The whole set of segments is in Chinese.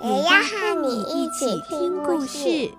也要和你一起听故事。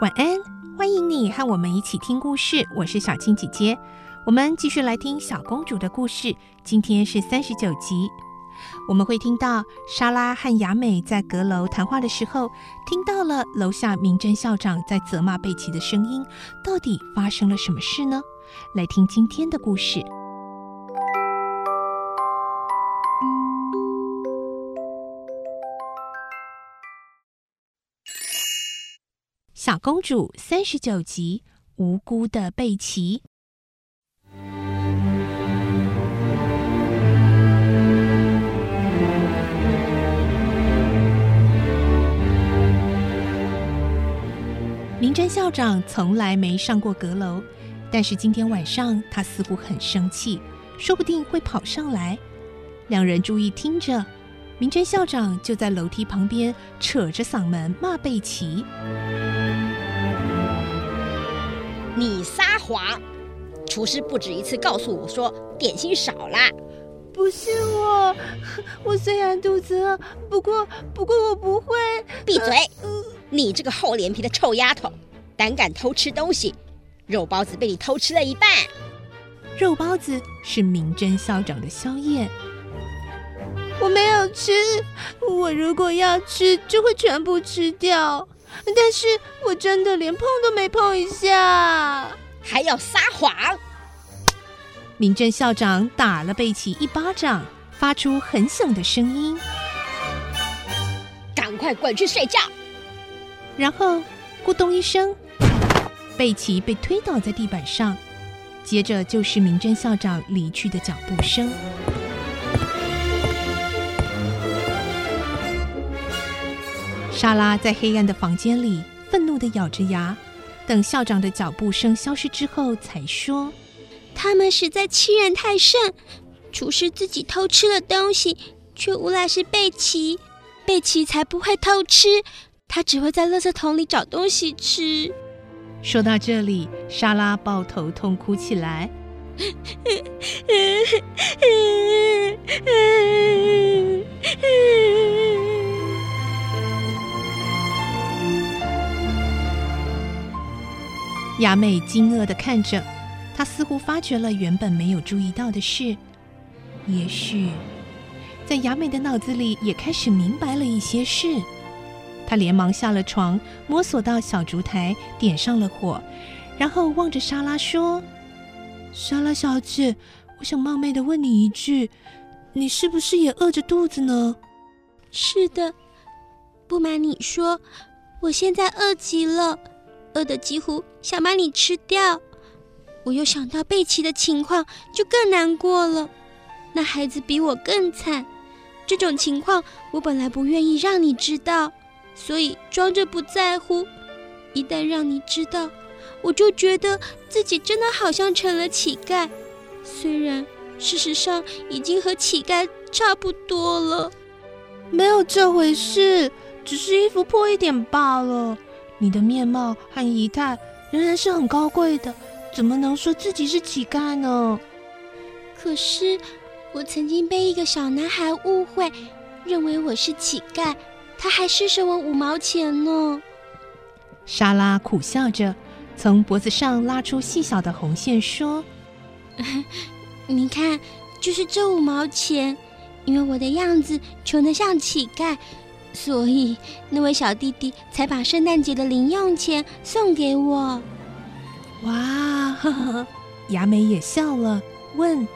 晚安，欢迎你和我们一起听故事。我是小青姐姐，我们继续来听小公主的故事。今天是三十九集，我们会听到莎拉和雅美在阁楼谈话的时候，听到了楼下明真校长在责骂贝奇的声音。到底发生了什么事呢？来听今天的故事。小公主三十九集，无辜的贝奇。明真校长从来没上过阁楼，但是今天晚上他似乎很生气，说不定会跑上来。两人注意听着，明真校长就在楼梯旁边扯着嗓门骂贝奇。你撒谎！厨师不止一次告诉我说点心少了。不是我，我虽然肚子饿，不过不过我不会。闭嘴！你这个厚脸皮的臭丫头，胆敢偷吃东西！肉包子被你偷吃了一半。肉包子是明真校长的宵夜。我没有吃，我如果要吃，就会全部吃掉。但是我真的连碰都没碰一下，还要撒谎！明真校长打了贝奇一巴掌，发出很响的声音。赶快滚去睡觉！然后咕咚一声，贝奇被推倒在地板上，接着就是明真校长离去的脚步声。莎拉在黑暗的房间里愤怒地咬着牙，等校长的脚步声消失之后，才说：“他们实在欺人太甚！厨师自己偷吃了东西，却诬赖是贝奇。贝奇才不会偷吃，他只会在垃圾桶里找东西吃。”说到这里，莎拉抱头痛哭起来。雅美惊愕的看着，她似乎发觉了原本没有注意到的事。也许，在雅美的脑子里也开始明白了一些事。他连忙下了床，摸索到小烛台，点上了火，然后望着莎拉说：“莎拉小姐，我想冒昧的问你一句，你是不是也饿着肚子呢？”“是的，不瞒你说，我现在饿极了。”饿得几乎想把你吃掉，我又想到贝奇的情况，就更难过了。那孩子比我更惨，这种情况我本来不愿意让你知道，所以装着不在乎。一旦让你知道，我就觉得自己真的好像成了乞丐，虽然事实上已经和乞丐差不多了。没有这回事，只是衣服破一点罢了。你的面貌和仪态仍然是很高贵的，怎么能说自己是乞丐呢？可是我曾经被一个小男孩误会，认为我是乞丐，他还施舍我五毛钱呢。莎拉苦笑着，从脖子上拉出细小的红线，说：“ 你看，就是这五毛钱，因为我的样子穷得像乞丐。”所以，那位小弟弟才把圣诞节的零用钱送给我。哇，呵呵，雅美也笑了，问：“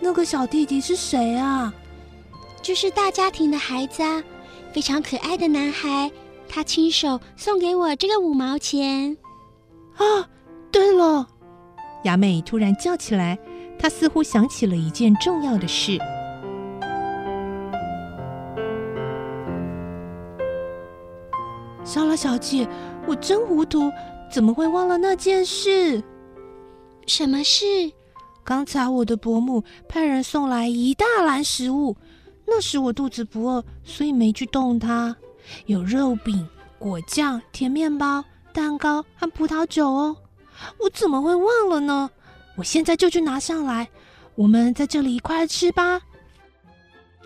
那个小弟弟是谁啊？”就是大家庭的孩子啊，非常可爱的男孩。他亲手送给我这个五毛钱。啊，对了，雅美突然叫起来，她似乎想起了一件重要的事。莎拉小姐，我真糊涂，怎么会忘了那件事？什么事？刚才我的伯母派人送来一大篮食物，那时我肚子不饿，所以没去动它。有肉饼、果酱、甜面包、蛋糕和葡萄酒哦，我怎么会忘了呢？我现在就去拿上来，我们在这里一块吃吧。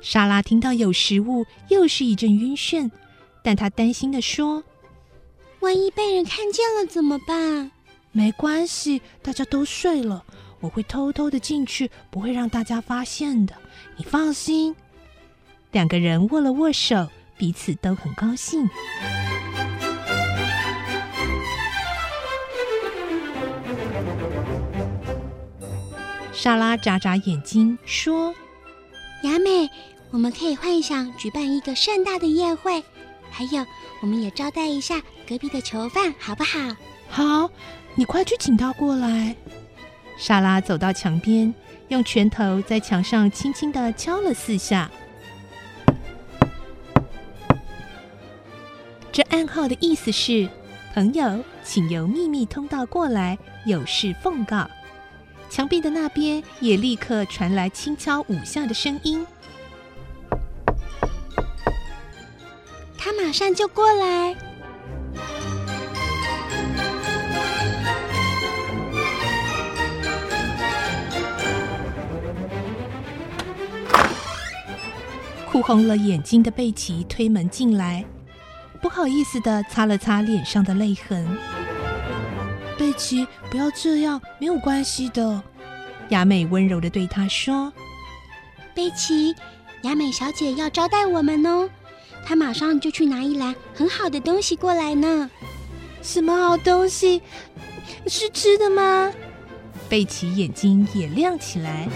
莎拉听到有食物，又是一阵晕眩，但她担心的说：“万一被人看见了怎么办？”没关系，大家都睡了，我会偷偷的进去，不会让大家发现的。你放心。两个人握了握手。彼此都很高兴。莎拉眨眨眼睛说：“雅美，我们可以幻想举办一个盛大的宴会，还有，我们也招待一下隔壁的囚犯，好不好？”“好，你快去请他过来。”莎拉走到墙边，用拳头在墙上轻轻的敲了四下。这暗号的意思是：“朋友，请由秘密通道过来，有事奉告。”墙壁的那边也立刻传来轻敲五下的声音。他马上就过来。哭红了眼睛的贝奇推门进来。不好意思的擦了擦脸上的泪痕。贝奇，不要这样，没有关系的。雅美温柔的对他说：“贝奇，雅美小姐要招待我们哦，她马上就去拿一篮很好的东西过来呢。”什么好东西？是吃的吗？贝奇眼睛也亮起来。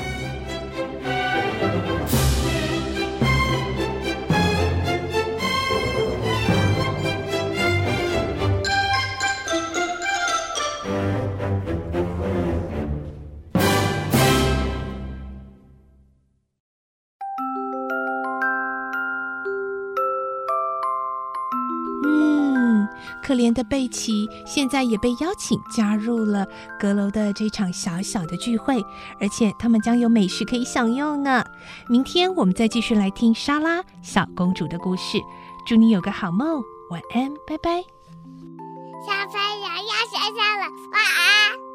可怜的贝奇现在也被邀请加入了阁楼的这场小小的聚会，而且他们将有美食可以享用呢。明天我们再继续来听莎拉小公主的故事。祝你有个好梦，晚安，拜拜。小朋友要睡觉了，晚安。